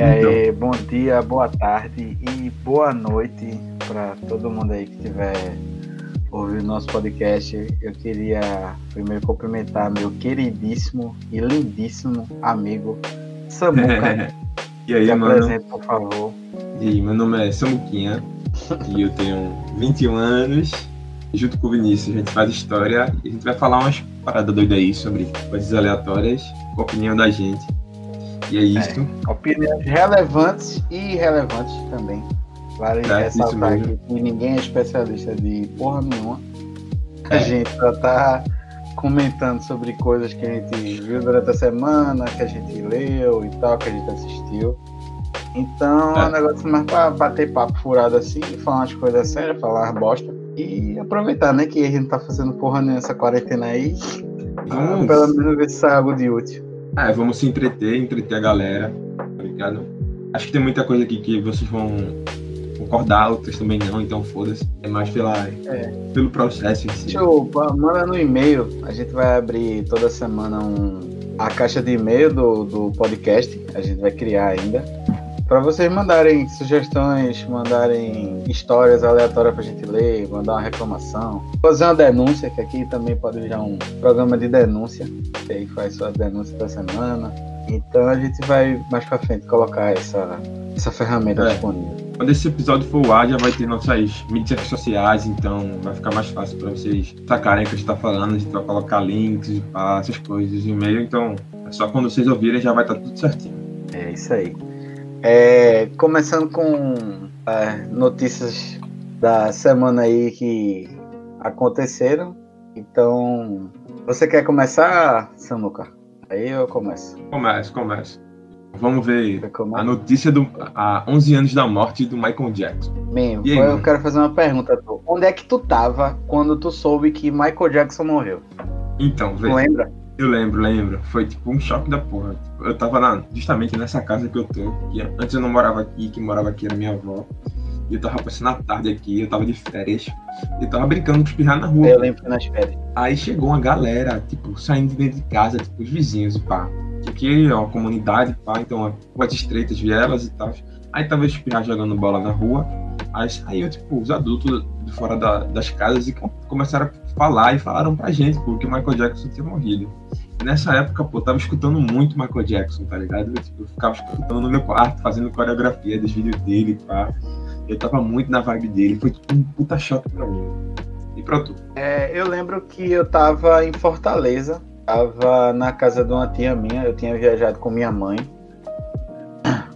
E aí, então. bom dia, boa tarde e boa noite para todo mundo aí que estiver ouvindo nosso podcast. Eu queria primeiro cumprimentar meu queridíssimo e lindíssimo amigo Samuca. e aí, Se mano? por favor. E aí, meu nome é Samuquinha e eu tenho 21 anos. Junto com o Vinícius, a gente faz história e a gente vai falar umas paradas doidas aí sobre coisas aleatórias, com a opinião da gente. E é isso. É, opiniões relevantes e irrelevantes também. Vale É, ressaltar aqui que ninguém é especialista de porra nenhuma. A É. gente só tá comentando sobre coisas que a gente viu durante a semana, que a gente leu e tal, que a gente assistiu. Então é, É. um negócio mais pra bater papo furado assim, falar umas coisas sérias, falar bosta. E aproveitar, né, que a gente não tá fazendo porra nenhuma nessa quarentena aí. Pelo menos ver se sai algo de útil. É, vamos se entreter, entreter a galera, tá ligado? Acho que tem muita coisa aqui que vocês vão concordar, outras também não, então foda-se. É mais pela, É. pelo processo em si. Deixa eu manda no e-mail. A gente vai abrir toda semana um, a caixa de e-mail do, do podcast. A gente vai criar ainda. Para vocês mandarem sugestões, mandarem histórias aleatórias pra gente ler, mandar uma reclamação, fazer uma denúncia, que aqui também pode virar um programa de denúncia, que aí faz sua denúncia da semana. Então a gente vai mais pra frente colocar essa, essa ferramenta É. disponível. Quando esse episódio for ao ar, já vai ter nossas mídias sociais, então vai ficar mais fácil para vocês sacarem o que a gente tá falando. A gente vai colocar links pá, essas coisas, e-mail. Então, é só quando vocês ouvirem já vai estar tudo certinho. É isso aí. É, começando com é, notícias da semana aí que aconteceram. Então, você quer começar, Samuca? Aí eu começo. Começa, começa. Vamos ver a notícia do há 11 anos da morte do Michael Jackson. E aí, eu mano? quero fazer uma pergunta. Tu. Onde é que tu tava quando tu soube que Michael Jackson morreu? Então, Tu vê, lembra? Eu lembro, lembro. Foi tipo um choque da porra. Tipo, Eu tava na- justamente nessa casa que eu tô. Que antes eu não morava aqui, que morava aqui era minha avó. E eu tava passando a tarde aqui, eu tava de férias. E eu tava brincando com espirrar na rua. Eu lembro que nas férias. Aí chegou uma galera, tipo, saindo de dentro de casa, tipo, os vizinhos e pá. Que Aqui é uma comunidade, pá, então ruas estreitas, vielas e tal. Aí tava os pirra jogando bola na rua. Aí saiu, tipo, os adultos de fora da- das casas e começaram a falar e falaram pra gente, pô, que o Michael Jackson tinha morrido. E nessa época, pô, eu tava escutando muito Michael Jackson, tá ligado? Eu, tipo, eu ficava escutando no meu quarto, fazendo coreografia dos vídeos dele, pá. Eu tava muito na vibe dele, foi tipo um puta choque pra mim. E pra tu? É, eu lembro que eu tava em Fortaleza, tava na casa de uma tia minha, eu tinha viajado com minha mãe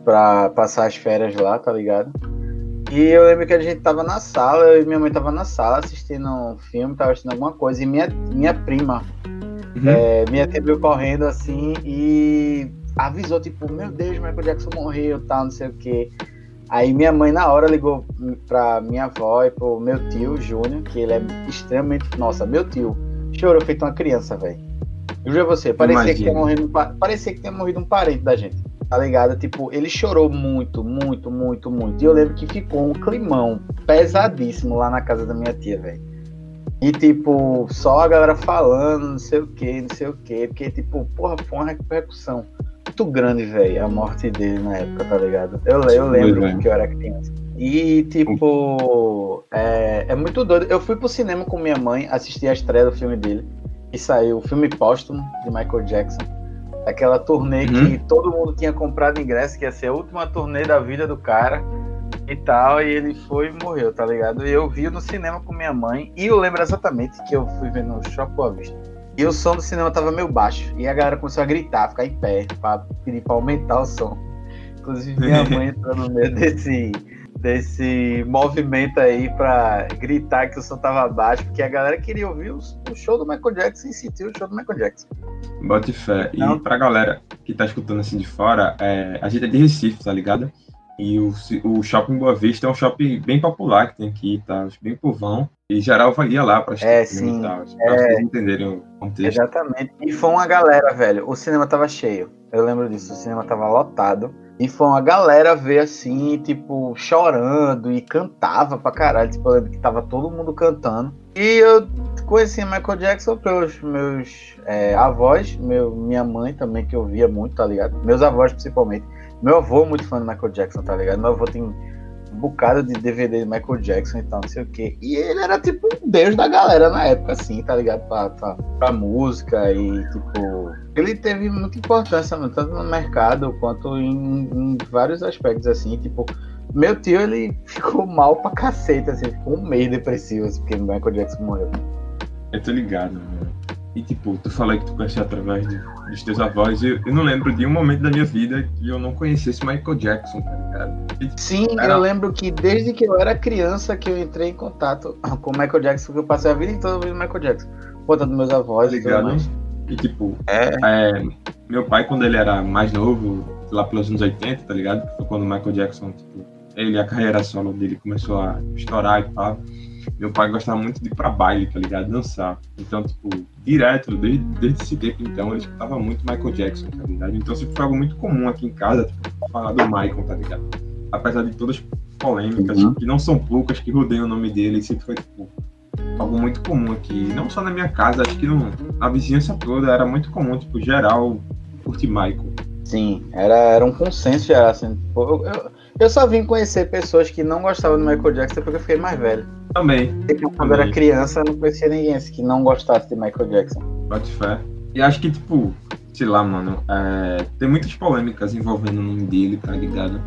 pra passar as férias lá, tá ligado? E eu lembro que a gente tava na sala, eu e minha mãe tava na sala assistindo um filme, tava assistindo alguma coisa, e minha, minha prima, Uhum. é, minha tia veio correndo assim e avisou, tipo, meu Deus, Michael Jackson morreu, tal, não sei o quê. Aí minha mãe na hora ligou pra minha avó e pro meu tio, Júnior, que ele é extremamente. Nossa, meu tio chorou feito uma criança, velho. Juro a você, parecia que, tinha morrido, um pa- parecia que tinha morrido um parente da gente. Tá ligado? Tipo, ele chorou muito, muito, muito, muito. E eu lembro que ficou um climão pesadíssimo lá na casa da minha tia, velho. E, tipo, só a galera falando, não sei o que, não sei o que. Porque, tipo, porra, foi uma repercussão muito grande, velho, a morte dele na época, tá ligado? Eu, eu lembro Doido, que eu era criança. E, tipo, é, é muito doido. Eu fui pro cinema com minha mãe assistir a estreia do filme dele. E saiu o filme póstumo de Michael Jackson. Aquela turnê Uhum. que todo mundo tinha comprado ingresso, que ia ser a última turnê da vida do cara e tal. E ele foi e morreu, tá ligado? E eu vi no cinema com minha mãe. E eu lembro exatamente que eu fui ver no Shopping Boa Vista. E o som do cinema tava meio baixo. E a galera começou a gritar, ficar em pé, pra pedir pra aumentar o som. Inclusive, minha mãe entrou no meio desse, desse movimento aí pra gritar que o som tava baixo, porque a galera queria ouvir o, o show do Michael Jackson e sentir o show do Michael Jackson. Bote fé. E Não. pra galera que tá escutando assim de fora, é, a gente é de Recife, tá ligado? E o, o shopping Boa Vista é um shopping bem popular que tem aqui, tá? Bem povão. E geral vai ia lá pra assistir É, sim. e tal. Pra vocês entenderem o contexto. Exatamente. E foi uma galera, velho. O cinema tava cheio. Eu lembro disso. O cinema tava lotado. E foi uma galera ver assim, tipo, chorando e cantava pra caralho. Tipo, eu lembro que tava todo mundo cantando. E eu conheci Michael Jackson pelos meus é, avós, meu, minha mãe também, que eu via muito, tá ligado? Meus avós, principalmente. Meu avô é muito fã do Michael Jackson, tá ligado? Meu avô tem bocado de DVD de Michael Jackson e tal, não sei o quê. E ele era tipo um deus da galera na época, assim, tá ligado? Pra, pra, pra música e, tipo. Ele teve muita importância, tanto no mercado quanto em, em vários aspectos, assim, tipo. Meu tio, ele ficou mal pra cacete, assim, ficou mês depressivo, assim, porque Michael Jackson morreu. Eu tô ligado, mano. E tipo, tu falou que tu conhecia através de, dos teus avós. Eu, eu não lembro de um momento da minha vida que eu não conhecesse Michael Jackson, tá ligado? E, Sim, era... eu lembro que desde que eu era criança que eu entrei em contato com o Michael Jackson, que eu passei a vida toda ouvindo Michael Jackson. Conta dos meus avós tá ligado? E tipo, é. É, meu pai, quando ele era mais novo, lá pelos anos 80, tá ligado? Foi quando o Michael Jackson, tipo, ele, a carreira solo dele começou a estourar e tal meu pai gostava muito de ir pra baile, tá ligado? Dançar. Então, tipo, direto, desde, desde esse tempo então, ele escutava muito Michael Jackson, tá ligado? Então sempre foi algo muito comum aqui em casa, tipo, falar do Michael, tá ligado? Apesar de todas as polêmicas, uhum. que não são poucas, que rodeiam o nome dele, sempre foi, tipo, algo muito comum aqui. Não só na minha casa, acho que no, na vizinhança toda era muito comum, tipo, geral curtir Michael. Sim, era, era um consenso geral, assim. Eu, eu, eu só vim conhecer pessoas que não gostavam do Michael Jackson porque eu fiquei mais velho. Também. Quando eu era criança, eu não conhecia ninguém assim, que não gostasse de Michael Jackson. Pode fé. E acho que, tipo, sei lá, mano, é, tem muitas polêmicas envolvendo o nome dele, tá ligado?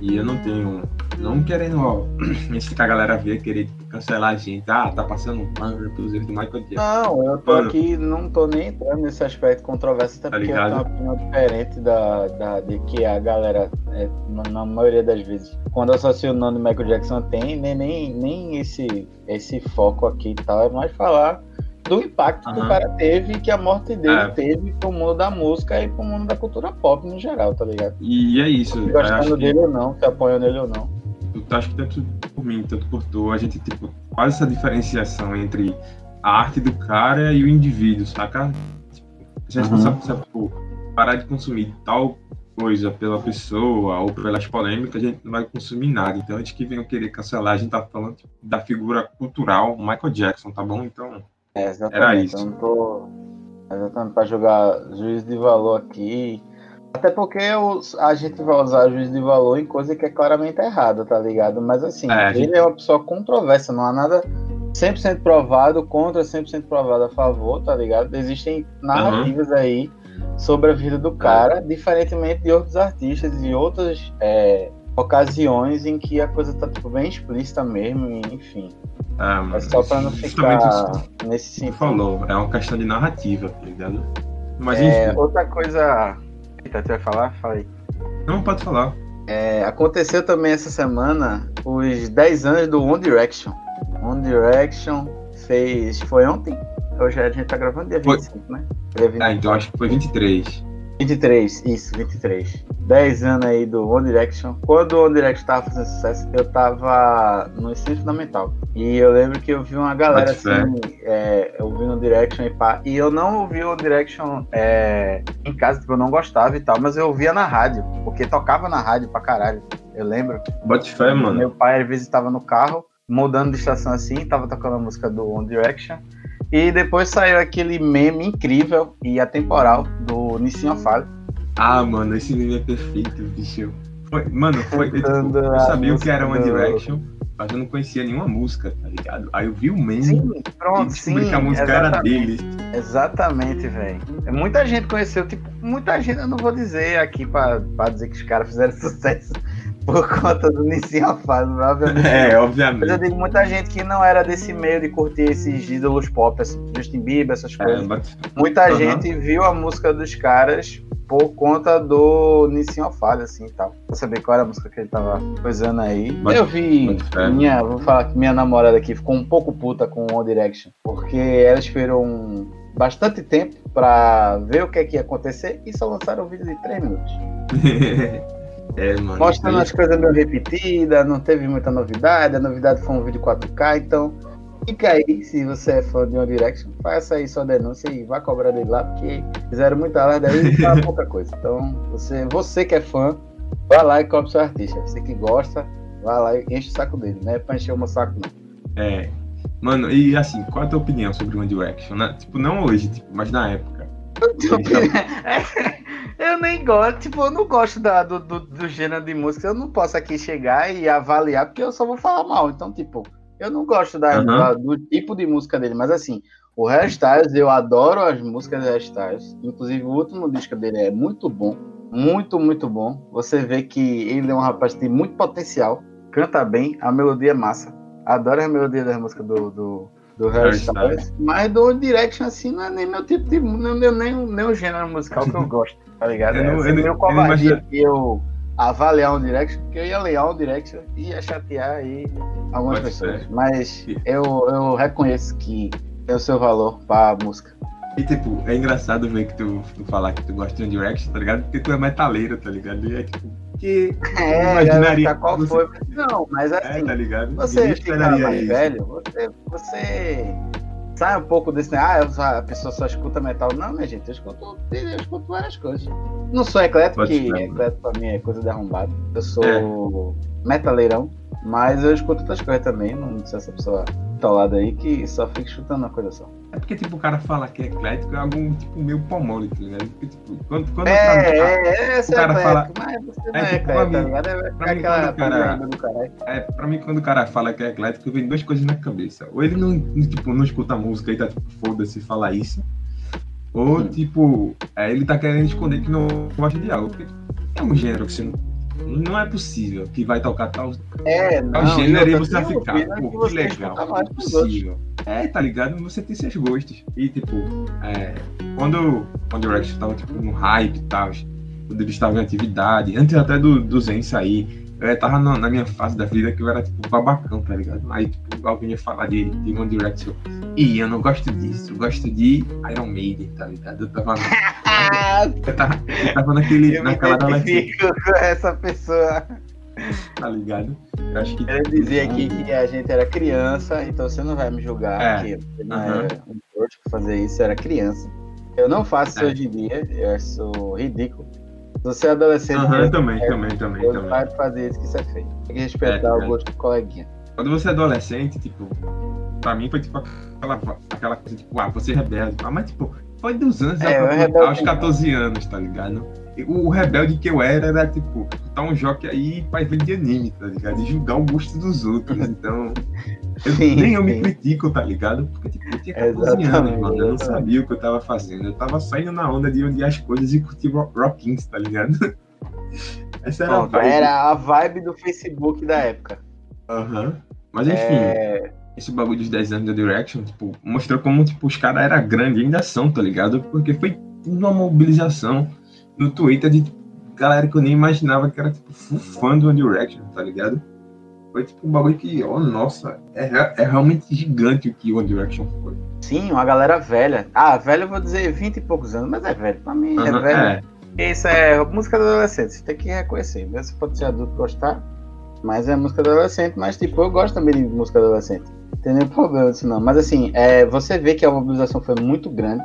E eu não tenho. Não querendo, ó, que a galera vê, querer tipo, cancelar a gente. Ah, tá passando um pano pelos erros do Michael Jackson. Não, eu tô Mano. aqui, não tô nem entrando nesse aspecto controverso, até tá porque ligado? eu tenho uma opinião diferente da, da, de que a galera, é, na, na, maioria das vezes, quando associa o nome do Michael Jackson, tem nem, nem, nem esse, esse foco aqui e tal, é mais falar do impacto uhum. que o cara teve que a morte dele é. teve pro mundo da música e pro mundo da cultura pop no geral, tá ligado? E é isso. Gostando dele que... ou não, se apoia nele ou não. Acho que tanto por mim, tanto por tu, a gente tipo, faz essa diferenciação entre a arte do cara e o indivíduo, saca? Tipo, a gente uhum. não sabe, tipo, parar de consumir tal coisa pela pessoa ou pelas polêmicas, a gente não vai consumir nada. Então, antes que venham querer cancelar, a gente tá falando tipo, da figura cultural Michael Jackson, tá bom? Então, é. Era isso. Eu não tô exatamente para jogar juiz de valor aqui. Até porque a gente vai usar juiz de valor em coisa que é claramente errada, tá ligado? Mas assim, é, ele gente... é uma pessoa controversa, não há nada 100% provado contra 100% provado a favor, tá ligado? Existem narrativas uhum. aí sobre a vida do é. cara, é. diferentemente de outros artistas e outras é, ocasiões em que a coisa tá tipo, bem explícita mesmo, enfim. Ah, é só pra não ficar nesse sentido. falou, é uma questão de narrativa, tá ligado? Mas é, outra coisa. Eita, tu vai falar? Fala aí. Não, pode falar. É, aconteceu também essa semana os 10 anos do One Direction. One Direction fez. Foi ontem? Hoje a gente tá gravando dia 25, foi... né? Dia 25. Ah, então acho que foi 23. 23, isso, 23. 10 anos aí do One Direction. Quando o One Direction tava fazendo sucesso, eu tava no ensino fundamental. E eu lembro que eu vi uma galera assim, é, ouvindo One Direction e pá. E eu não ouvi One Direction é, em casa, porque eu não gostava e tal, mas eu ouvia na rádio, porque tocava na rádio pra caralho. Eu lembro. Bote fé, mano. Meu pai às vezes estava no carro, mudando de estação assim, tava tocando a música do One Direction. E depois saiu aquele meme incrível e atemporal do Nissin Ofale. Ah, mano, esse meme é perfeito, bicho. Foi, mano, foi. Eu, tipo, eu sabia o que era One Direction, mas eu não conhecia nenhuma música, tá ligado? Aí eu vi o meme sim, pronto, e descobri sim, que a música era dele. Exatamente, velho. Muita gente conheceu, tipo, muita gente, eu não vou dizer aqui pra, pra dizer que os caras fizeram sucesso por conta do Nissin Afaz, obviamente. É, obviamente. Mas eu digo muita gente que não era desse meio de curtir esses ídolos pop, assim, Justin Bieber, essas é, coisas. É, but... Muita uhum. gente viu a música dos caras por conta do Nissin Ofalha, assim e tal. Pra saber qual era a música que ele tava coisando aí. But... eu vi minha, vou falar que minha namorada aqui ficou um pouco puta com One Direction, porque ela esperou um bastante tempo para ver o que é que ia acontecer e só lançaram um vídeo de 3 minutos. É, mano, Mostrando as coisas meio repetidas, não teve muita novidade. A novidade foi um vídeo 4K, então fica aí, se você é fã de One Direction, faça aí sua denúncia e vá cobrar dele lá, porque fizeram muita alarde aí e tá pouca coisa. Então, você, você que é fã, vá lá e cobre seu artista. Você que gosta, vá lá e enche o saco dele, não é pra encher o meu saco, não. É. Mano, e assim, qual a tua opinião sobre One Direction? Né? Tipo, não hoje, tipo, mas na época. Eu nem gosto, tipo, eu não gosto da, do, do, do, gênero de música. Eu não posso aqui chegar e avaliar, porque eu só vou falar mal. Então, tipo, eu não gosto da, uhum. da do tipo de música dele. Mas assim, o Hairstyles, eu adoro as músicas do Hairstyles. Inclusive, o último disco dele é muito bom. Muito, muito bom. Você vê que ele é um rapaz que tem muito potencial. Canta bem, a melodia é massa. Adoro a melodia das músicas do, do, do Harry Styles. Mas do Direction, assim, não é nem meu tipo de. Não é nem, nem o gênero musical que eu gosto, tá ligado? Eu não, é meio covardia que eu avaliar um Direction, porque eu ia ler um Direction e ia chatear aí algumas Pode pessoas. Ser. Mas eu, eu reconheço que tem o seu valor pra música. E tipo, é engraçado ver que tu, tu falar que tu gosta de One Direction, tá ligado? Porque tu é metaleiro, tá ligado? E é tipo, que é, imaginaria qual você... foi. Não, mas é, assim, é, tá ligado? você fica mais isso. velho, você, você sai um pouco desse, ah, a pessoa só escuta metal. Não, minha gente, eu escuto, eu escuto várias coisas. Não sou eclético, que eclético pra mim é coisa de arrombado. Eu sou é. metaleirão, mas eu escuto outras coisas também. Não sei se essa pessoa tá lado aí que só fica chutando uma coisa só. É porque, tipo, o cara fala que é eclético, é algo, tipo, meio pomole, tá ligado? Porque, tipo, quando, quando é, cara, é, o cara é fala... Mas você não é, é eclético, tá? É, pra, mim, quando o cara, é, pra mim, quando o cara fala que é eclético, vem duas coisas na cabeça. Ou ele não, tipo, não escuta música e tá, tipo, foda-se falar isso. Ou, hum. tipo, é, ele tá querendo esconder que não gosta de algo. Porque é um gênero que você não não é possível que vai tocar tal, é, tal não, gênero e você vai ficar, pô, que legal, não é possível. É, tá ligado? Você tem seus gostos. E, tipo, é, quando, o Rex tava, tipo, no hype e tal, quando ele estava em atividade, antes até do, do Zen sair, eu tava na, na, minha fase da vida que eu era, tipo, babacão, tá ligado? Aí, tipo, alguém ia falar de, de One Direction. E eu não gosto disso, eu gosto de Iron Maiden, tá ligado? Eu tava. eu tava, eu tava naquele, eu naquela com essa pessoa. Tá ligado? Eu acho que. Eu dizia aqui que a gente era criança, então você não vai me julgar, é. porque não uhum. era um fazer isso, eu era criança. Eu não faço isso é. hoje em dia, eu acho ridículo. Você é adolescente, uhum, também, é, também, também, também. Vai fazer isso que isso é feio. Tem que respeitar é, o gosto do coleguinha. Quando você é adolescente, tipo, pra mim foi tipo aquela, aquela coisa, tipo, ah, você é rebelde. Ah, mas tipo, foi dos anos é, aos 14 anos, tá ligado? O, o, rebelde que eu era era, tipo, tá um jockey aí pra ver de anime, tá ligado? E julgar o gosto dos outros. Então, eu, sim, nem eu me critico, tá ligado? Porque, tipo, eu tinha 14 exatamente, anos, mano. Eu não sabia o que eu tava fazendo. Eu tava saindo na onda de onde as coisas e curtir rockings, tá ligado? Essa era, Bom, a vibe. era a vibe do Facebook da época. Aham. Uhum. Mas enfim. É esse bagulho dos 10 anos da Direction, tipo, mostrou como, tipo, os caras eram grandes e ainda são, tá ligado? Porque foi uma mobilização no Twitter de tipo, galera que eu nem imaginava que era, tipo, fã do One Direction, tá ligado? Foi, tipo, um bagulho que, oh, nossa, é, é realmente gigante o que One Direction foi. Sim, uma galera velha. Ah, velho eu vou dizer 20 e poucos anos, mas é velho. Pra mim, é velho. É. Isso é música do adolescente, você tem que reconhecer. Você pode ser adulto gostar, mas é música do adolescente, mas, tipo, eu gosto também de música adolescente tem nenhum problema disso não. Mas assim, é, você vê que a mobilização foi muito grande.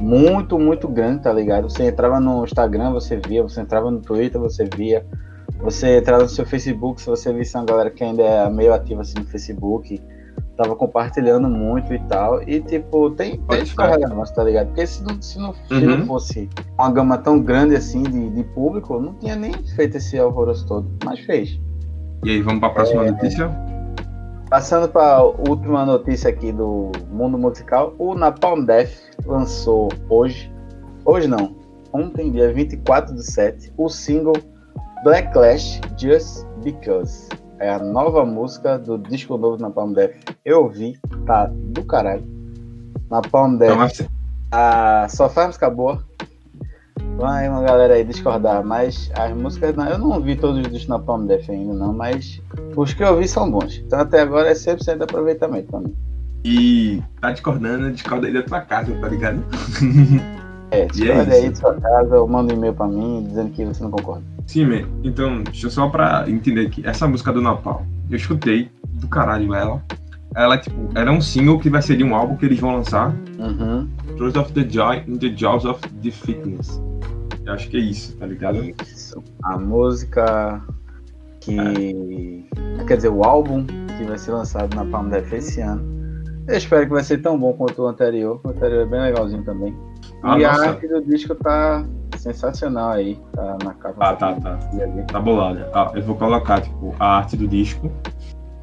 Muito, muito grande, tá ligado? Você entrava no Instagram, você via, você entrava no Twitter, você via. Você entrava no seu Facebook, se você visse uma galera que ainda é meio ativa assim no Facebook, tava compartilhando muito e tal. E tipo, tem, tem sua relevância, tá ligado? Porque se não, se não, uhum. se não fosse uma gama tão grande assim de, de público, não tinha nem feito esse alvoroço todo, mas fez. E aí, vamos para a próxima é, notícia? Passando para a última notícia aqui do mundo musical, o Napalm Death lançou hoje, hoje não, ontem, dia 24 de 7, o single Blacklash Just Because. É a nova música do disco novo Napalm Death. Eu ouvi, tá do caralho. Napalm Death. Nossa. A, só faz música boa. Vai uma galera aí discordar, mas as músicas. Não, eu não ouvi todos os na Palm Def ainda, não, mas os que eu ouvi são bons. Então até agora é 100% de aproveitamento pra mim. E tá discordando, discorda aí da tua casa, tá ligado? É, discorda é aí da sua casa ou manda um e-mail pra mim dizendo que você não concorda. Sim, man. Então, deixa eu só pra entender aqui. Essa música do Napalm, eu escutei do caralho ela. Ela, tipo, era um single que vai ser de um álbum que eles vão lançar. Uhum. Truth of the Joy in the Jaws of the Fitness. Eu acho que é isso, tá ligado? Isso. A música que. É. Quer dizer, o álbum que vai ser lançado na Palm Def esse ano. Eu espero que vai ser tão bom quanto o anterior. O anterior é bem legalzinho também. Ah, e nossa. a arte do disco tá sensacional aí, tá na capa. Ah, tá, tá. Tá bolada. Ah, eu vou colocar, tipo, a arte do disco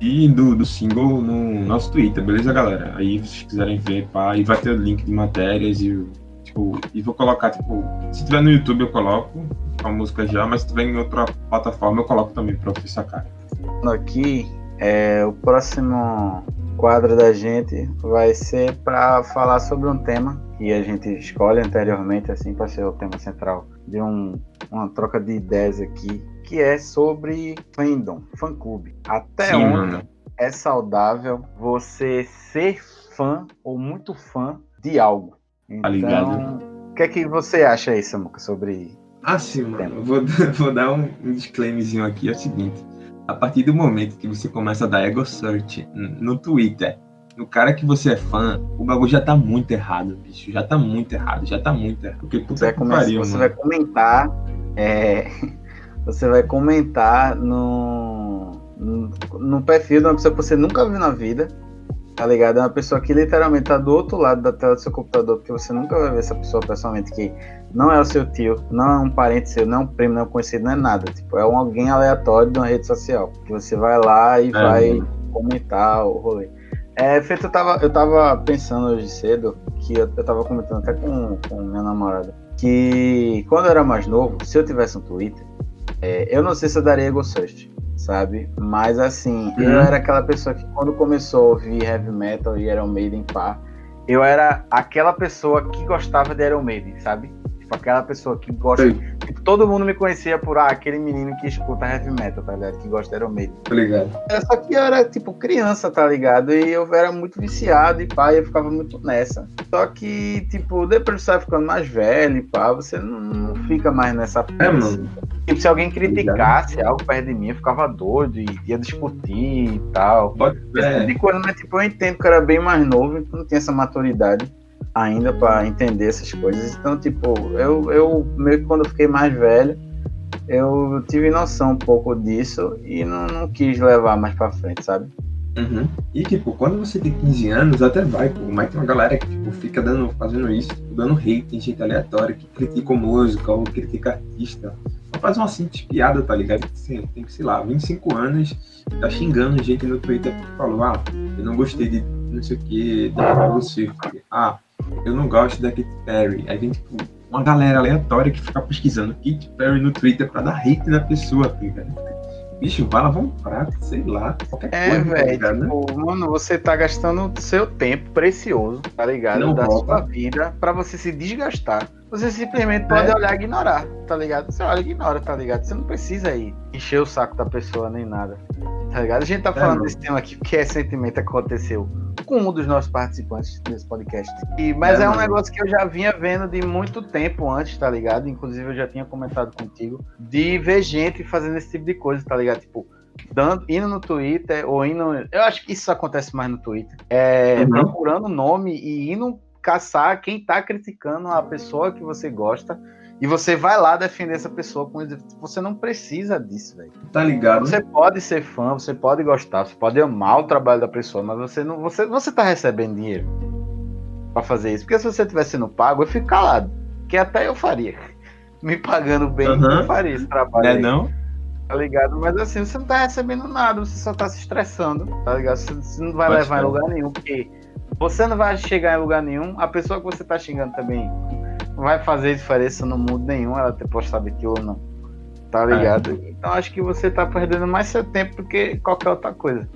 e do, do single no nosso Twitter, beleza, galera? Aí, vocês quiserem ver, pá, e vai ter o link de matérias e, tipo, e vou colocar, tipo, se tiver no YouTube eu coloco a música já, mas se tiver em outra plataforma eu coloco também pra vocês sacarem. Aqui, é, o próximo quadro da gente vai ser para falar sobre um tema que a gente escolhe anteriormente, assim, para ser o tema central de um, uma troca de ideias aqui, que é sobre fandom, fã-clube. Até Sim, onde mano. é saudável você ser fã ou muito fã de algo. Então, ligado. o que é que você acha aí, Samuca, sobre Ah, sim, mano. Vou, vou dar um, um disclaimerzinho aqui, é o seguinte. A partir do momento que você começa a dar ego search no Twitter, no cara que você é fã, o bagulho já tá muito errado, bicho. Já tá muito errado, já tá muito errado. Porque Você puta vai, que começar- pariu, você mano. vai comentar. é, você vai comentar no, no, no perfil de uma pessoa que você nunca viu na vida. Tá ligado? É uma pessoa que literalmente tá do outro lado da tela do seu computador, porque você nunca vai ver essa pessoa pessoalmente, que não é o seu tio, não é um parente seu, não é um primo, não é um conhecido, não é nada. Tipo, é um alguém aleatório de uma rede social. Que você vai lá e vai mano. comentar o rolê. É, feito, eu tava, eu tava pensando hoje cedo, que eu, eu tava comentando até com, com minha namorada, que quando eu era mais novo, se eu tivesse um Twitter, é, eu não sei se eu daria ego search, sabe? Mas assim, eu Uhum. era aquela pessoa que quando começou a ouvir heavy metal e Iron Maiden pá, eu era aquela pessoa que gostava de Iron Maiden, sabe? Tipo, aquela pessoa que gosta. Sei. Tipo, todo mundo me conhecia por ah, aquele menino que escuta heavy metal, tá ligado? Que gosta de Maiden. Tá ligado? É, Só que eu era, tipo, criança, tá ligado? E eu era muito viciado e pá, eu ficava muito nessa. Só que, tipo, depois você vai ficando mais velho e pá, você não, não fica mais nessa É, mano. Tipo, se alguém criticasse algo perto de mim, eu ficava doido e ia discutir e tal. Pode tipo é, de coisa, mas tipo, eu entendo que eu era bem mais novo, então não tinha essa maturidade ainda pra entender essas coisas. Então, tipo, eu, eu meio que quando eu fiquei mais velho, eu tive noção um pouco disso e não, não quis levar mais pra frente, sabe? Uhum. E tipo, quando você tem 15 anos, até vai, pô, mas tem uma galera que tipo, fica dando, fazendo isso, tipo, dando hate, tem gente aleatória que critica música ou critica artista. Faz uma simples piada, tá ligado? Assim, tem que, sei lá, 25 anos, tá xingando gente no Twitter porque falou, ah, eu não gostei de não sei o que, da Swift. Ah, eu não gosto da Katy Perry. Aí vem, tipo, uma galera aleatória que fica pesquisando Katy Perry no Twitter pra dar hate na pessoa, tá ligado? Bicho, vai lavar um prato, sei lá, qualquer É, coisa, tá velho, ligado? tipo, mano, você tá gastando seu tempo precioso, tá ligado? Não da volta. sua vida pra você se desgastar. Você simplesmente pode É. olhar e ignorar, tá ligado? Você olha e ignora, tá ligado? Você não precisa ir encher o saco da pessoa nem nada, tá ligado? A gente tá falando mano. desse tema aqui porque recentemente aconteceu com um dos nossos participantes desse podcast. E, mas É, é, um negócio que eu já vinha vendo de muito tempo antes, tá ligado? Inclusive eu já tinha comentado contigo, de ver gente fazendo esse tipo de coisa, tá ligado? Tipo, dando, indo no Twitter ou indo. Eu acho que isso acontece mais no Twitter. É, Uhum. Procurando nome e indo caçar quem tá criticando a pessoa que você gosta. E você vai lá defender essa pessoa com Você não precisa disso, velho. Tá ligado? Você pode ser fã, você pode gostar, você pode amar o trabalho da pessoa, mas você não. Você, você tá recebendo dinheiro pra fazer isso. Porque se você tivesse sendo pago, eu fico calado. Que até eu faria. Me pagando bem, Uhum. eu faria esse trabalho. É aí não? tá ligado? Mas assim, você não tá recebendo nada, você só tá se estressando, tá ligado? Você, você não vai Pode levar em lugar nenhum, porque você não vai chegar em lugar nenhum, a pessoa que você tá xingando também vai fazer diferença no mundo nenhum, ela ter postado aquilo ou não. Tá ligado? Então acho que você tá perdendo mais seu tempo do que qualquer outra coisa.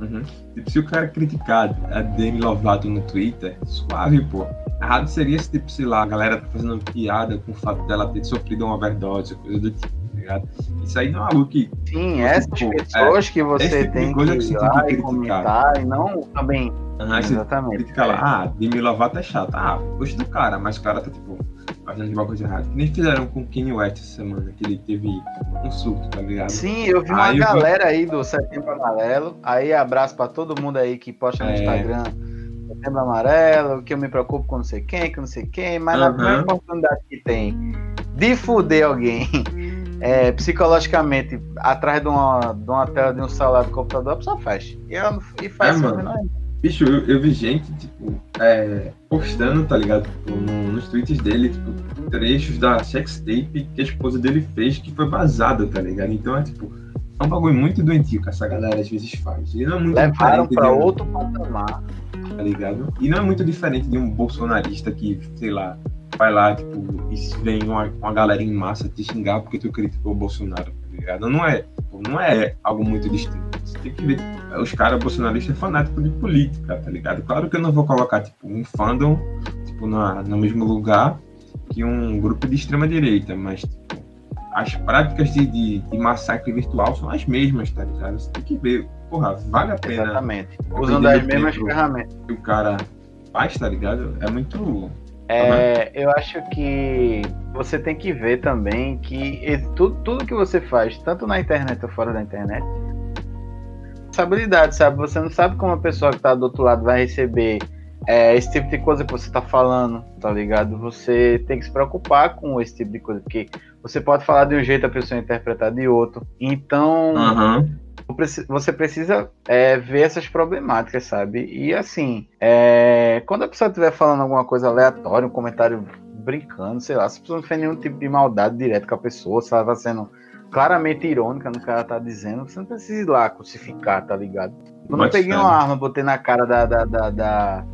Uhum. Tipo, se o cara criticar a Demi Lovato no Twitter, suave, pô. Errado seria se, tipo, sei lá, a galera tá fazendo piada com o fato dela ter sofrido uma overdose, coisa do tipo, tá ligado? Isso aí não é algo que. Sim, Você, essas tipo, pessoas que esse você tipo de tem que coisa que você ir tem lá que e criticar. comentar e não também. Você Exatamente. critica lá, ah, Demi Lovato é chata. Ah, gosto do cara, mas o cara tá, tipo, fazendo uma coisa errada. Que nem fizeram com o Kanye West essa semana, que ele teve um surto, tá ligado? Sim, eu vi uma Aí eu vi- galera aí do Setembro Amarelo. Aí abraço pra todo mundo aí que posta no É. Instagram Setembro Amarelo, que eu me preocupo com não sei quem, com não sei quem, mas na Aham. primeira oportunidade que tem de fuder alguém é, psicologicamente atrás de uma, de uma tela de um celular do computador, a pessoa fecha. E, ela, e faz É, mano. Bicho, eu, eu vi gente, tipo, é, postando, tá ligado? Tipo, no, nos tweets dele, tipo, trechos da sextape que a esposa dele fez que foi vazada, tá ligado? Então é tipo, é um bagulho muito doentio que essa galera às vezes faz. E não é muito Levaram pra um- outro patamar. tá ligado? E não é muito diferente de um bolsonarista que, sei lá, vai lá, tipo, e vem uma, uma galera em massa te xingar porque tu criticou o Bolsonaro, ligado? Não é, não é algo muito distinto. Você tem que ver, os caras bolsonaristas é fanático de política, tá ligado? Claro que eu não vou colocar, tipo, um fandom, tipo, na, no mesmo lugar que um grupo de extrema direita, mas, tipo, as práticas de, de, de massacre virtual são as mesmas, tá ligado? Você tem que ver, porra, vale a pena Exatamente. Usando as mesmas ferramentas. que o cara faz, tá ligado? É muito. É, eu acho que você tem que ver também que tudo, tudo que você faz, tanto na internet ou fora da internet, responsabilidade, sabe? Você não sabe como a pessoa que tá do outro lado vai receber é, esse tipo de coisa que você tá falando, tá ligado? Você tem que se preocupar com esse tipo de coisa, porque você pode falar de um jeito, a pessoa interpretar de outro. Então, Aham. Você precisa é, ver essas problemáticas, sabe? E assim, é, quando a pessoa estiver falando alguma coisa aleatória, um comentário brincando, sei lá, se a pessoa não fez nenhum tipo de maldade direto com a pessoa, se ela tá sendo claramente irônica no que ela tá dizendo, você não precisa ir lá crucificar, tá ligado? Eu não peguei fé. uma arma, botei na cara da, da, da, da-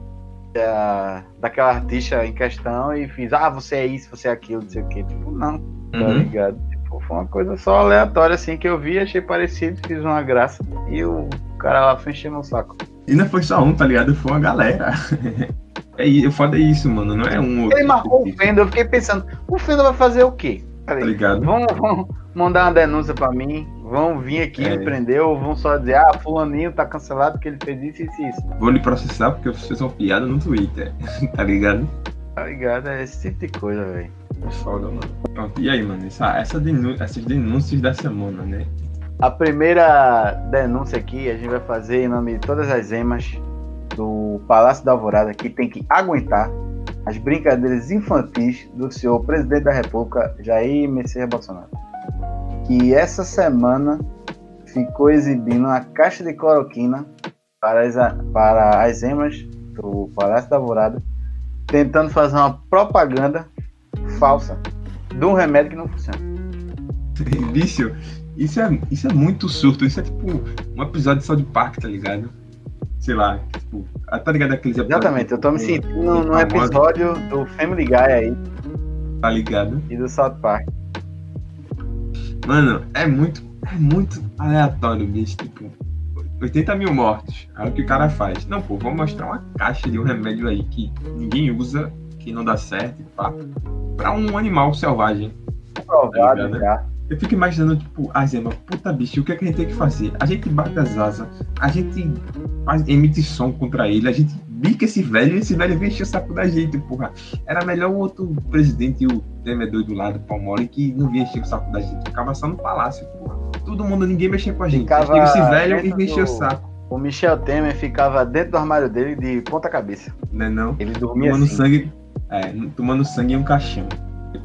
da- daquela artista em questão e fiz, ah, você é isso, você é aquilo, não sei o quê. Tipo, não, tá Uhum. ligado? Foi uma coisa só aleatória assim que eu vi, achei parecido, fiz uma graça e o cara lá foi encher meu saco. E não foi só um, tá ligado? Foi uma galera. É, i- o foda é isso, mano. Não é um. Ele marcou o Fenda, eu fiquei pensando, o Fenda vai fazer o quê? Tá Falei, ligado? vão, vão mandar uma denúncia pra mim, vão vir aqui É. me prender, ou vão só dizer, ah, fulaninho tá cancelado porque ele fez isso, isso e isso. Vou lhe processar porque vocês são piada no Twitter. tá ligado? Tá ligado? É esse tipo de coisa, velho. É foda, mano. Pronto, e aí, mano? Essa, essa essas denúncias da semana, né? A primeira denúncia aqui a gente vai fazer em nome de todas as emas do Palácio da Alvorada que tem que aguentar as brincadeiras infantis do senhor presidente da República, Jair Messias Bolsonaro. Que essa semana ficou exibindo uma caixa de cloroquina para as, para as emas do Palácio da Alvorada, tentando fazer uma propaganda falsa de um remédio que não funciona. Bicho, isso é, isso é muito surto. Isso é tipo um episódio de South Park, tá ligado? Sei lá, tipo, ah, tá ligado aqueles episódios. Exatamente, eu tô me sentindo num episódio do Family Guy aí Tá ligado? e do South Park. Mano, é muito, é muito aleatório, bicho. Tipo, 80 mil mortos. Aí o que o cara faz? Não, pô, vou mostrar uma caixa de um remédio aí que ninguém usa, que não dá certo, e pá, pra um animal selvagem. Provado ligado, né? já. Eu fico imaginando, tipo, a Zema, puta bicho, o que, é que a gente tem que fazer? A gente bate as asas, a gente faz, emite som contra ele, a gente bica esse velho e esse velho vem encher o saco da gente, porra. Era melhor o outro presidente, o Temer doido do lado, Palmole, que não vinha encher o saco da gente, ficava só no palácio, porra. Todo mundo, ninguém mexia com a gente. Ficava esse velho e vem encher o do- saco, O Michel Temer ficava dentro do armário dele de ponta cabeça. né não? Ele dormia Tomando assim. sangue, é, tomando sangue em um caixão.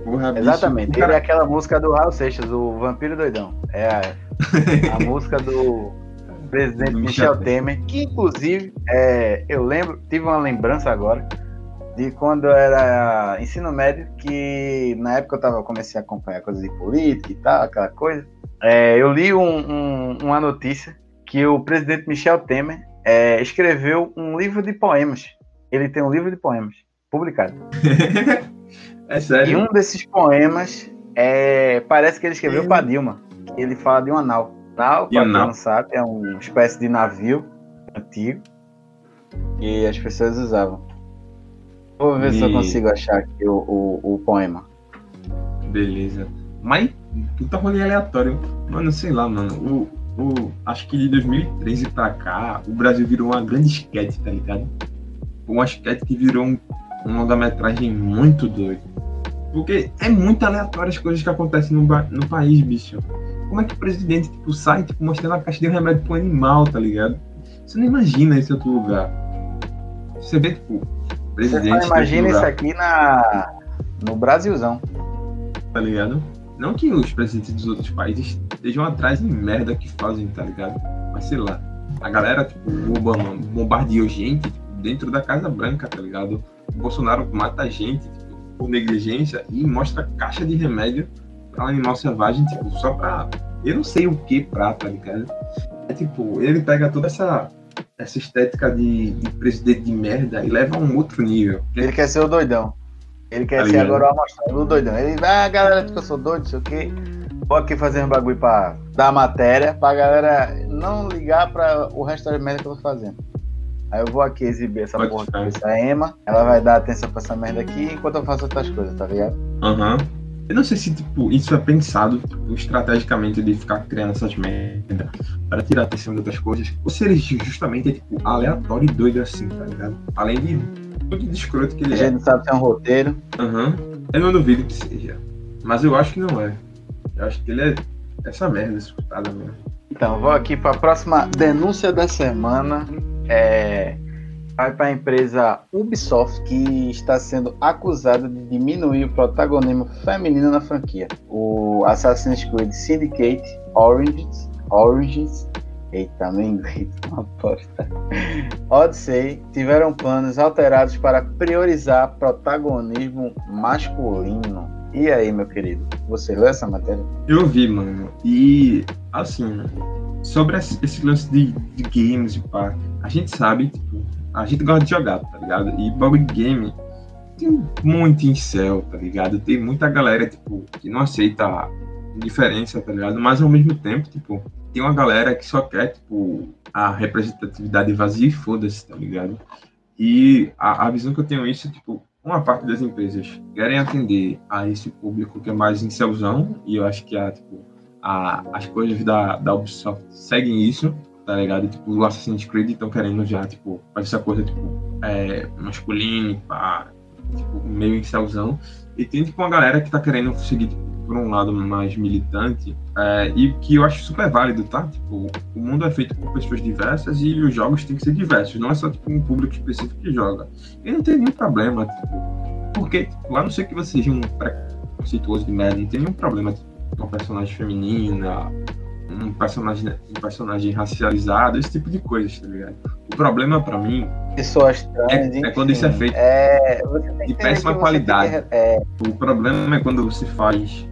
Porra, bicho, Exatamente. o Ele é aquela música do Raul Seixas, o Vampiro Doidão. É a, a música do presidente Do Michel Temer, que inclusive é, eu lembro, tive uma lembrança agora de quando eu era ensino médio, que na época eu tava, comecei a acompanhar coisas de política e tal, aquela coisa. É, eu li um- um- uma notícia que o presidente Michel Temer é, escreveu um livro de poemas. Ele tem um livro de poemas publicado. é E sério. um desses poemas é, parece que ele escreveu para Dilma. Ele fala de um anal. Anal, E para quem não sabe, é uma espécie de navio antigo que as pessoas usavam. Vou ver se eu E- consigo achar aqui o, o, o poema. Beleza. Mas, puta rolê aleatório. Mano, sei lá, mano. O, o, acho que de 2013 pra cá, o Brasil virou uma grande esquete, tá ligado? Uma esquete que virou um, uma longa-metragem muito doida. Porque é muito aleatório as coisas que acontecem no, no país, bicho. Como é que o presidente, tipo, sai, tipo, mostrando a caixa de remédio pro animal, tá ligado? Você não imagina esse outro lugar. Você vê, tipo, Você presidente. de imagina isso aqui na, no Brasilzão. tá ligado? Não que os presidentes dos outros países estejam atrás em merda que fazem, tá ligado? Mas sei lá. a galera, tipo, o Obama bombardeou gente tipo, dentro da Casa Branca, tá ligado? Bolsonaro mata gente tipo, por negligência e mostra caixa de remédio pra animal selvagem, tipo, só pra. Eu não sei o que pra, tá ligado? É tipo, ele pega toda essa essa estética de, de, presidente de merda e leva a um outro nível. Ele quer ser o doidão. Ele quer tá ser agora o amostrado, o doidão. Ele vai, ah, galera, que eu sou doido, não sei o quê. Vou aqui fazer um bagulho pra dar matéria, pra galera não ligar pra o resto da merda que eu tô fazendo. Aí eu vou aqui exibir essa Pode porra essa Emma, ela vai dar atenção pra essa merda aqui enquanto eu faço outras coisas, tá ligado? Aham. Uhum. Eu não sei se tipo, isso é pensado tipo, estrategicamente de ficar criando essas merdas para tirar a atenção de outras coisas, ou se ele justamente é tipo, aleatório e doido assim, tá ligado? Além de tudo de escroto que ele a é. A gente sabe que é um roteiro. Aham. Uhum. Eu não duvido que seja. Mas eu acho que não é. Eu acho que ele é essa merda escutada mesmo. Então, vou aqui para a próxima denúncia da semana. É vai para a empresa Ubisoft, que está sendo acusada de diminuir o protagonismo feminino na franquia. O Assassin's Creed Syndicate Origins, Origins Eita, no inglês, uma porta. Odyssey tiveram planos alterados para priorizar protagonismo masculino. E aí, meu querido, você leu essa matéria? Eu vi, mano. E, assim, sobre esse lance de, de games e pá, a gente sabe, tipo, a gente gosta de jogar, tá ligado? E de game tem muito incel, tá ligado? Tem muita galera, tipo, que não aceita diferença, tá ligado? Mas ao mesmo tempo, tipo, tem uma galera que só quer, tipo, a representatividade vazia e foda-se, tá ligado? E a, a, visão que eu tenho isso, é, tipo, uma parte das empresas querem atender a esse público que é mais incelzão, e eu acho que a, tipo, a, as coisas da, da Ubisoft seguem isso, tá ligado? Tipo, o Assassin's Creed estão querendo já, tipo, fazer essa coisa, tipo, é, masculina, pá, tipo, meio incelzão. E tem, tipo, uma galera que tá querendo seguir, tipo, por um lado mais militante, é, e que eu acho super válido, tá? Tipo, o mundo é feito por pessoas diversas e os jogos têm que ser diversos, não é só, tipo, um público específico que joga. E não tem nenhum problema, tipo, porque, tipo, lá não sei que você seja um preconceituoso de merda, não tem nenhum problema, tipo, uma personagem feminina, um personagem, um personagem racializado, esse tipo de coisa, tá ligado? O problema para mim Pessoas trans, é, é, quando isso é feito é, de péssima qualidade. É... O problema é quando você faz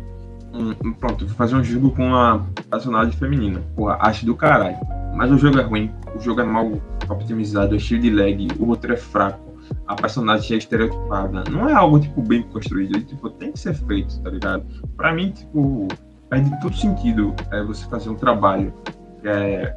um, pronto, fazer um jogo com uma personagem feminina. Porra, acho do caralho. Mas o jogo é ruim, o jogo é mal optimizado, é cheio de lag, o outro é fraco, a personagem é estereotipada. Não é algo, tipo, bem construído. Tipo, tem que ser feito, tá ligado? Pra mim, tipo, perde todo sentido é, você fazer um trabalho é,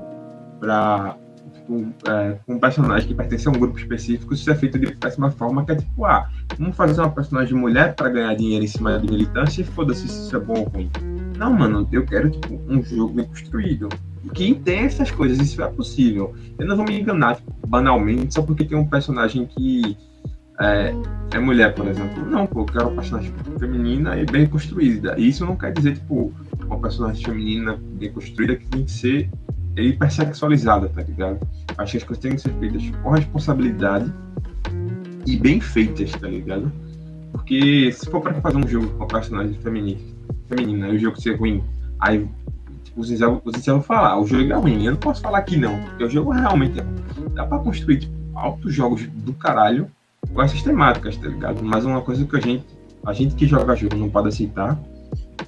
para tipo, é, um personagem que pertence a um grupo específico, isso é feito de péssima forma, que é tipo, ah, vamos fazer uma personagem mulher para ganhar dinheiro em cima de militância e foda-se se isso é bom ou ruim. Não, mano, eu quero tipo, um jogo bem construído. Que tem essas coisas, isso é possível. Eu não vou me enganar tipo, banalmente só porque tem um personagem que é, é mulher, por exemplo. Não, pô, eu quero uma personagem feminina e bem construída. E isso não quer dizer, tipo, uma personagem feminina bem construída que tem que ser hipersexualizada, tá ligado? Acho que as coisas têm que ser feitas com responsabilidade e bem feitas, tá ligado? Porque se for pra fazer um jogo com personagem feminina, feminina e o jogo ser ruim, aí os Zizel vão falar, o jogo é ruim. Eu não posso falar que não, porque o jogo realmente é. Dá pra construir tipo, altos jogos do caralho com essas temáticas, tá ligado? Mas uma coisa que a gente, a gente que joga jogo não pode aceitar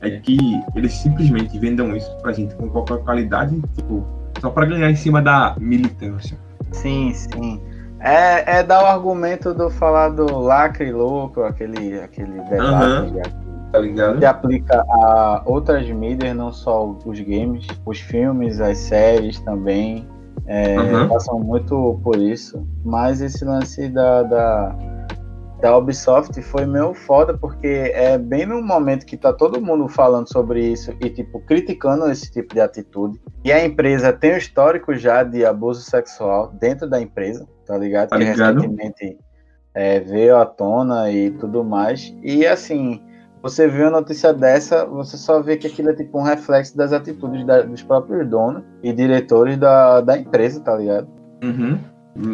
é que eles simplesmente vendam isso pra gente com qualquer qualidade, tipo, só pra ganhar em cima da militância. Sim, sim. É, é dar o argumento do falar do lacre louco, aquele, aquele debate uhum. tá ligado? que aplica a outras mídias, não só os games, os filmes, as séries também. É, uhum. Passam muito por isso. Mas esse lance da, da, da Ubisoft foi meio foda, porque é bem no momento que tá todo mundo falando sobre isso e, tipo, criticando esse tipo de atitude. E a empresa tem um histórico já de abuso sexual dentro da empresa, tá ligado? Tá ligado? Que recentemente é, veio à tona e tudo mais. E assim você vê uma notícia dessa, você só vê que aquilo é tipo um reflexo das atitudes da, dos próprios donos e diretores da, da empresa, tá ligado? Uhum.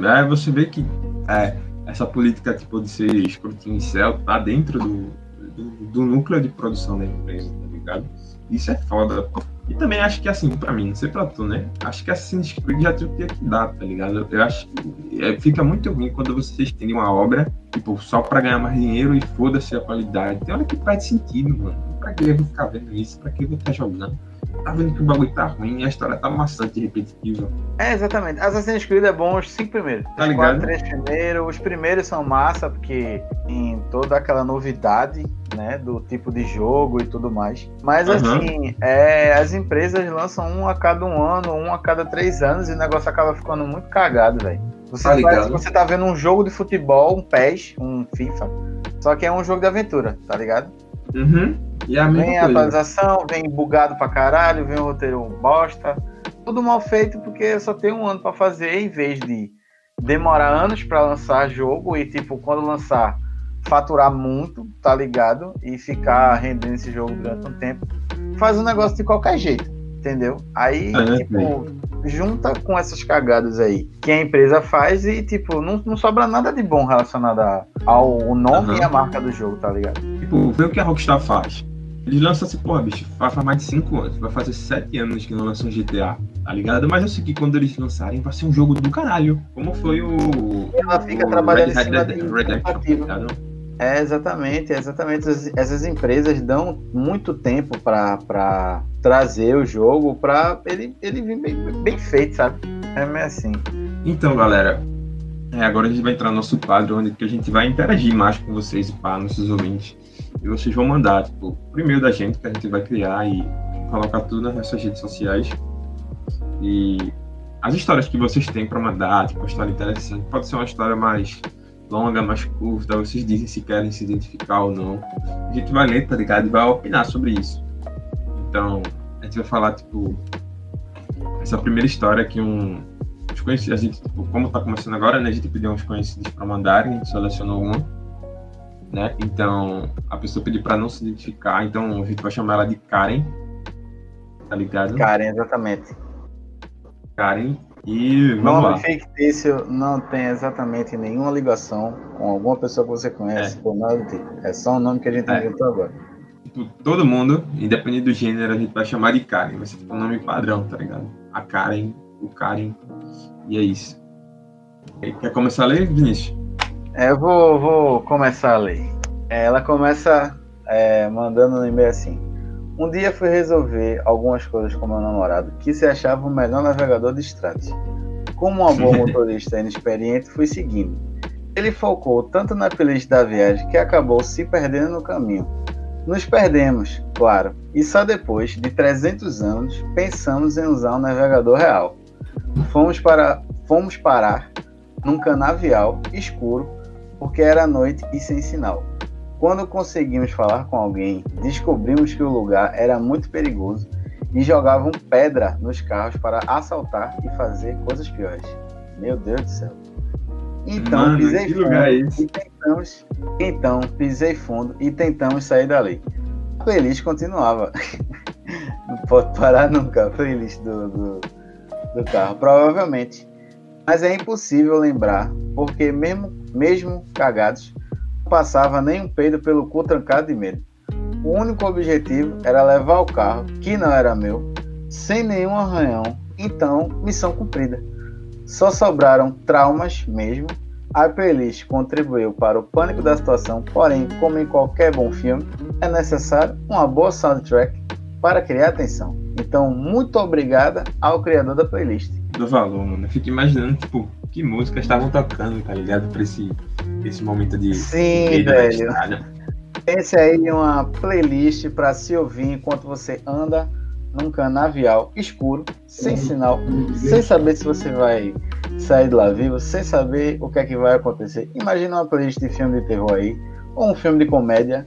Aí você vê que é, essa política tipo, de ser escrutínio céu tá dentro do, do, do, núcleo de produção da empresa, tá ligado? Isso é foda. E também acho que, assim, pra mim, não sei pra tu, né? Acho que Assassin's Creed já tinha que dar, tá ligado? Eu acho que é, fica muito ruim quando vocês têm uma obra, tipo, só pra ganhar mais dinheiro e foda-se a qualidade. Tem hora que faz sentido, mano. Pra que eu vou ficar vendo isso? Pra que eu vou estar jogando? Tá vendo que o bagulho tá ruim, a história tá maçante e repetitiva. É, exatamente. Assassin's Creed é bom os cinco primeiros. Tá os ligado? quatro, três primeiros. Os primeiros são massa, porque tem toda aquela novidade, né? Do tipo de jogo e tudo mais. Mas Uhum. assim, é, as empresas lançam um a cada um ano, um a cada três anos, e o negócio acaba ficando muito cagado, velho. Você, Tá você tá vendo um jogo de futebol, um PES, um FIFA, só que é um jogo de aventura, tá ligado? Uhum. E é a Vem a atualização, vem bugado pra caralho, vem o roteiro bosta. Tudo mal feito porque só tem um ano pra fazer, em vez de demorar anos pra lançar jogo e, tipo, quando lançar, faturar muito, tá ligado? E ficar rendendo esse jogo durante um tempo. Faz um negócio de qualquer jeito, entendeu? Aí, É, tipo, junta com essas cagadas aí que a empresa faz e, tipo, não, não sobra nada de bom relacionado a- ao nome Aham. e a marca do jogo, tá ligado? Tipo, vê o que a Rockstar faz. Eles lançam assim, porra, bicho, faz faz mais de 5 anos. Vai fazer 7 anos que não lançam GTA, tá ligado? Mas eu sei que quando eles lançarem vai ser um jogo do caralho. Como foi o. Ela fica o trabalhando Red de Redemption, tá? É, exatamente, exatamente. Essas, essas empresas dão muito tempo para trazer o jogo para ele, ele vir bem, bem feito, sabe? É meio assim. Então, galera, é, agora a gente vai entrar no nosso quadro onde que a gente vai interagir mais com vocês e pá, nossos ouvintes. E vocês vão mandar, tipo, o e-mail da gente que a gente vai criar e colocar tudo nas nossas redes sociais. E as histórias que vocês têm para mandar, tipo, uma história interessante, pode ser uma história mais longa, mais curta, vocês dizem se querem se identificar ou não. A gente vai ler, tá ligado? E vai opinar sobre isso. Então, a gente vai falar, tipo, essa primeira história que um, os conhecidos, a gente, tipo, como tá começando agora, né, a gente pediu uns conhecidos para mandarem, a gente selecionou uma, né, então a pessoa pediu para não se identificar, então a gente vai chamar ela de Karen, tá ligado? Karen, exatamente. Karen, e vamos Nome lá. fictício não tem exatamente nenhuma ligação com alguma pessoa que você conhece, ou nada do tipo. É só um nome que a gente É. inventou agora. Tipo, todo mundo, independente do gênero, a gente vai chamar de Karen, vai ser tipo um nome padrão, tá ligado? A Karen, o Karen, e é isso. Quer começar a ler, Vinícius? É, eu vou, vou começar a ler. É, Ela começa é, mandando no e-mail assim. Um dia fui resolver algumas coisas com meu namorado, que se achava o melhor navegador de estradas. Como uma boa motorista inexperiente, fui seguindo. Ele focou tanto na playlist da viagem que acabou se perdendo no caminho. Nos perdemos, claro, e só depois de 300 anos pensamos em usar um navegador real. Fomos, para, fomos parar num canavial escuro porque era noite e sem sinal. Quando conseguimos falar com alguém, descobrimos que o lugar era muito perigoso e jogavam pedra nos carros para assaltar e fazer coisas piores. Meu Deus do céu. Então Mano, pisei fundo é e tentamos. Então pisei fundo e tentamos sair dali. A playlist continuava. Não pode parar nunca a playlist do, do, do carro, provavelmente. Mas é impossível lembrar, porque mesmo, mesmo cagados, não passava nem um peido pelo cu trancado de medo. O único objetivo era levar o carro, que não era meu, sem nenhum arranhão. Então, missão cumprida. Só sobraram traumas mesmo. A playlist contribuiu para o pânico da situação, porém, como em qualquer bom filme, é necessário uma boa soundtrack para criar atenção. Então, muito obrigada ao criador da playlist. Do valor, mano. Eu fico imaginando, tipo, que músicas estavam tocando, tá ligado? Pra esse, esse momento de. Sim, da velho. Pense aí em uma playlist para se ouvir enquanto você anda num canavial escuro, sem sinal, sem saber se você vai sair de lá vivo, sem saber o que é que vai acontecer. Imagina uma playlist de filme de terror aí, ou um filme de comédia,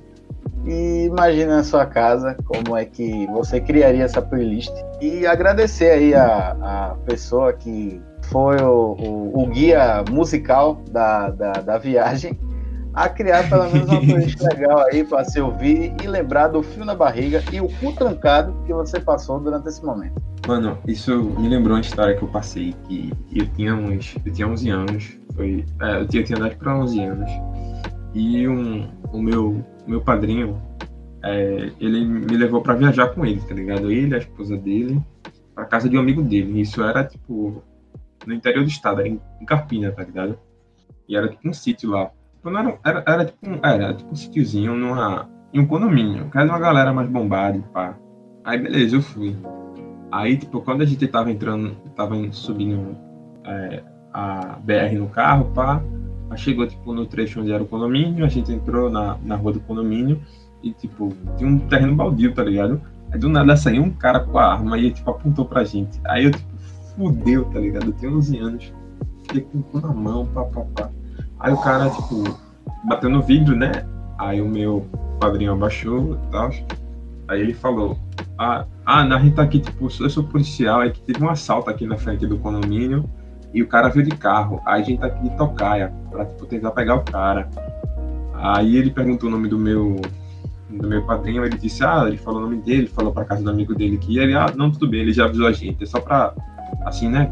e imagina na sua casa como é que você criaria essa playlist. E agradecer aí a, a pessoa que foi o, o- o guia musical da, da, da viagem a criar pelo menos uma playlist legal aí para se ouvir e lembrar do fio na barriga e o cu trancado que você passou durante esse momento. Mano, isso me lembrou uma história que eu passei, que eu tinha uns. Eu tinha 11 anos. Foi. É, eu tinha, tinha idade pra 11 anos. E um, o meu, meu padrinho, é, ele me levou para viajar com ele, tá ligado? Ele, a esposa dele, pra casa de um amigo dele. Isso era, tipo, no interior do estado, em, em Carpina, tá ligado? E era tipo um sítio lá. Não era, era, era, tipo um, era tipo um sítiozinho em um condomínio, que era uma galera mais bombada e pá. Aí beleza, eu fui. Aí, tipo, quando a gente tava entrando, tava subindo é, a BR no carro, pá, aí chegou, tipo, no trecho onde era o condomínio, a gente entrou na, na rua do condomínio e, tipo, tinha um terreno baldio, tá ligado? Aí do nada saiu um cara com a arma e, tipo, apontou pra gente. Aí eu, tipo, fudeu, tá ligado? Eu tinha 11 anos, fiquei com o cu na mão, pá, pá, pá. Aí o cara, tipo, bateu no vidro, né? Aí o meu padrinho abaixou e tal. Aí ele falou: Ah, ah a gente tá aqui, tipo, eu sou policial, é que teve um assalto aqui na frente do condomínio e o cara veio de carro. Aí a gente tá aqui de tocaia pra tipo, tentar pegar o cara. Aí ele perguntou o nome do meu do meu padrinho, ele disse, ah, ele falou o nome dele, falou pra casa do amigo dele que ele, ah, não, tudo bem, ele já avisou a gente, é só pra, assim, né,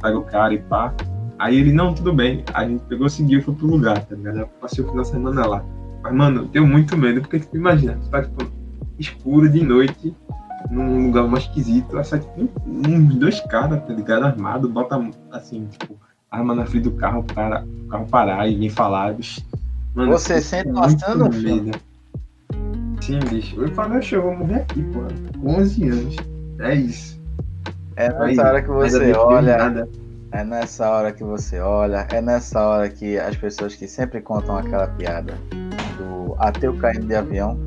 pega o cara e pá, Aí ele, não, tudo bem. A gente pegou, seguiu e foi pro lugar, tá ligado? Eu passei o final de semana lá. Mas, mano, eu tenho muito medo, porque, tipo, imagina, tu tá, tipo, escuro de noite, num lugar mais esquisito, aí sai, tipo, uns dois caras, tá ligado? Armado, bota, assim, tipo, arma na frente do carro, o cara, o carro parar e nem falar, bicho. Mano, Você sente bastante medo. Sim, bicho. Eu falei, eu vou morrer aqui, pô. Com 11 anos. É isso. É nessa hora que você olha. É nessa hora que você olha, é nessa hora que as pessoas que sempre contam aquela piada do ateu caindo de avião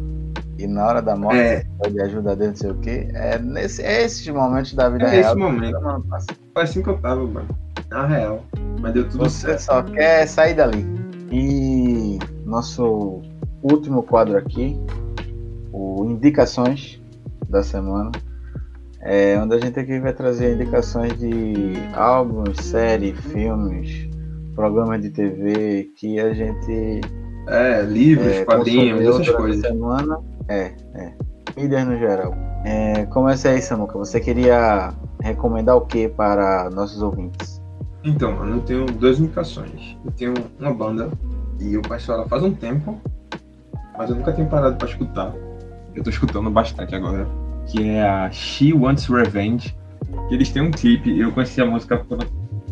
e na hora da morte é. de ajuda dele, não sei o quê. É, nesse, é esses momentos da vida é real. Esse momento. Foi assim que eu mano. Na real. Mas deu tudo você certo. Você só quer sair dali. E nosso último quadro aqui, o Indicações da Semana é, onde a gente aqui vai trazer indicações de álbuns, séries, filmes, programas de TV que a gente. É, livros, é, quadrinhos, essas coisas. Semana. É, é. Mídias no geral. É, começa aí, Samuca. Você queria recomendar o que para nossos ouvintes? Então, mano, eu tenho duas indicações. Eu tenho uma banda e eu conheço ela faz um tempo, mas eu nunca tinha parado para escutar. Eu tô escutando bastante agora que é a She Wants Revenge. Que eles têm um clipe, eu conheci a música por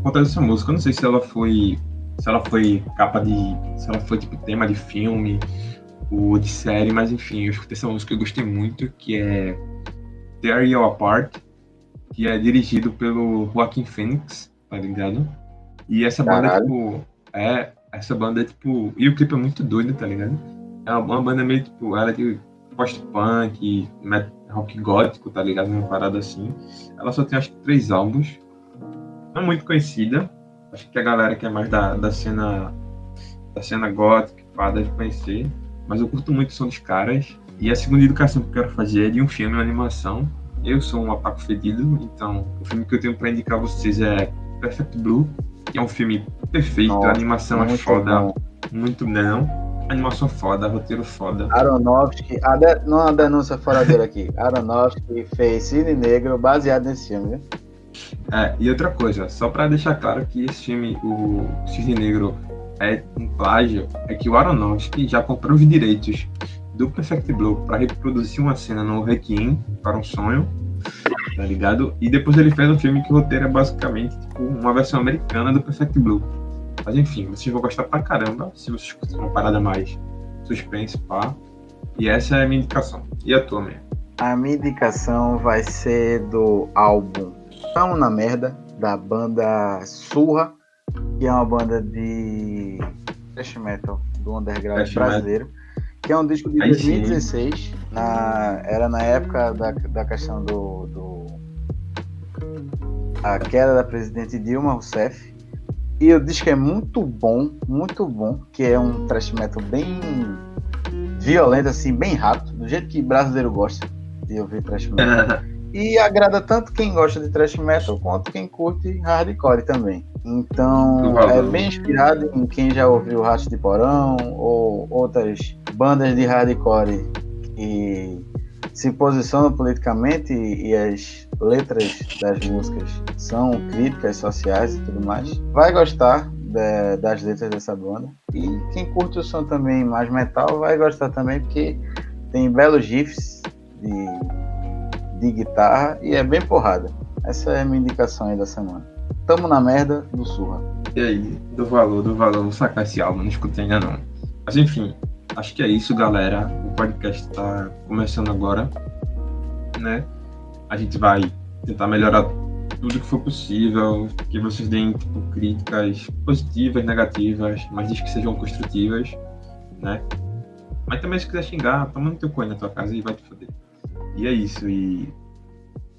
conta dessa música. Eu não sei se ela foi. Se ela foi capa de. Se ela foi tipo tema de filme ou de série, mas enfim, eu escutei essa música e gostei muito, que é Tear You Apart, que é dirigido pelo Joaquin Phoenix, tá ligado? E essa banda, é, tipo, é. Essa banda é tipo. E o clipe é muito doido, tá ligado? É uma, uma banda meio tipo. Ela é de post-punk, rock gótico, tá ligado? Uma parada assim. Ela só tem acho que três álbuns. Não é muito conhecida. Acho que a galera que é mais da, da cena da cena gótica, pá, deve conhecer. Mas eu curto muito o som dos caras. E a segunda educação que eu quero fazer é de um filme, uma animação. Eu sou um apaco fedido, então o filme que eu tenho para indicar a vocês é Perfect Blue, que é um filme perfeito, Nossa, a animação é foda, bom. muito não Animação foda, roteiro foda. Aronofsky, a de, não a denúncia fora dele aqui. Aronofsky fez Cine Negro baseado nesse filme, viu? É, e outra coisa, só para deixar claro que esse filme, o Cisne Negro, é um plágio, é que o Aronofsky já comprou os direitos do Perfect Blue para reproduzir uma cena no Requiem para um sonho, tá ligado? E depois ele fez um filme que o roteiro é basicamente tipo, uma versão americana do Perfect Blue. Mas enfim, vocês vão gostar pra caramba se vocês curtirem uma parada mais suspense, pá. E essa é a minha indicação. E a tua, minha? A minha indicação vai ser do álbum Tamo na Merda, da banda Surra, que é uma banda de thrash metal do underground brasileiro. Metal. Que é um disco de Aí 2016. Na, era na época da, da questão do, do. A queda da presidente Dilma Rousseff. E o disco é muito bom, muito bom, que é um thrash metal bem violento, assim, bem rápido, do jeito que brasileiro gosta de ouvir thrash metal. e agrada tanto quem gosta de thrash metal quanto quem curte hardcore também. Então, é bem inspirado em quem já ouviu Rato de Porão ou outras bandas de hardcore que se posicionam politicamente e as letras das músicas são críticas sociais e tudo mais, vai gostar de, das letras dessa banda. E quem curte o som também mais metal vai gostar também, porque tem belos gifs de, de guitarra e é bem porrada. Essa é a minha indicação aí da semana. Tamo na merda do Surra. E aí, do valor, do valor, vou sacar esse álbum, não escutei ainda não. Mas enfim, acho que é isso, galera. O podcast tá começando agora, né? A gente vai tentar melhorar tudo que for possível, que vocês deem tipo, críticas positivas, negativas, mas diz que sejam construtivas, né? Mas também se quiser xingar, toma no teu coelho na tua casa e vai te foder. E é isso, e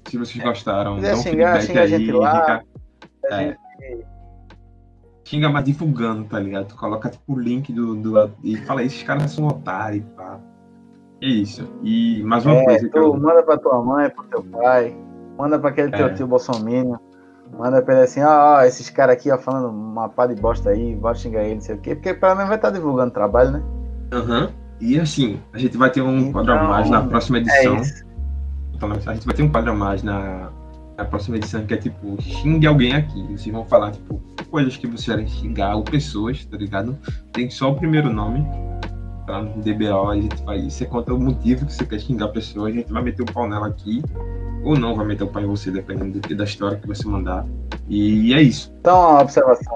se vocês gostaram, quiser dá um xingar, feedback xinga a aí, gente lá. A É. gente- xinga mais divulgando, tá ligado? Tu coloca tipo o link do, do e fala, esses caras são otários, pá. É isso. E mais uma É, coisa tu eu. manda pra tua mãe, pro teu pai, manda pra aquele teu É. tio Bolsonaro, manda pra ele assim, ó, ó, esses caras aqui, ó, falando uma pá de bosta aí, vai xingar ele, não sei o quê, porque pelo menos vai estar divulgando trabalho, né? Aham. E assim, a gente vai ter um Então, quadro a mais na próxima É edição. Então, a gente vai ter um quadro a mais na, na próxima edição que é tipo, xingue alguém aqui. Vocês vão falar, tipo, coisas que vocês querem xingar ou pessoas, tá ligado? Tem só o primeiro nome. Tá no DBO, a gente vai. Você conta o motivo que você quer xingar a pessoa, a gente vai meter o pau nela aqui. Ou não vai meter o pau em você, dependendo do que- da história que você mandar. E é isso. Então, uma observação.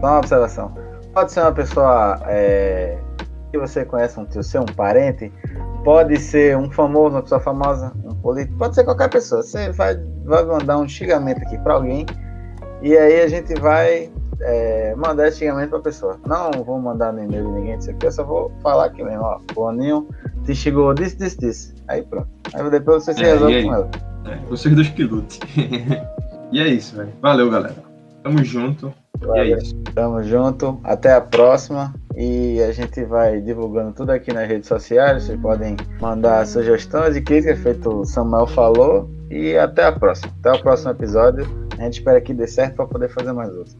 Só uma observação. Pode ser uma pessoa é, que você conhece, um tio seu, um parente. Pode ser um famoso, uma pessoa famosa, um político. Pode ser qualquer pessoa. Você vai, vai mandar um xingamento aqui pra alguém. E aí a gente vai é, mandar esse xingamento pra pessoa. Não vou mandar no e-mail de ninguém, não sei o que. Eu só vou falar aqui mesmo. Ó, Boninho te xingou disso, disso, disso. Aí pronto. Aí depois você se É, resolve com ela. É, vocês dois que lutem. e é isso, velho. Valeu, galera. Tamo junto. E é isso. Tamo junto, até a próxima. E a gente vai divulgando tudo aqui nas redes sociais. Vocês podem mandar sugestões e críticas, feito o Samuel falou. E até a próxima. Até o próximo episódio. A gente espera que dê certo para poder fazer mais outro.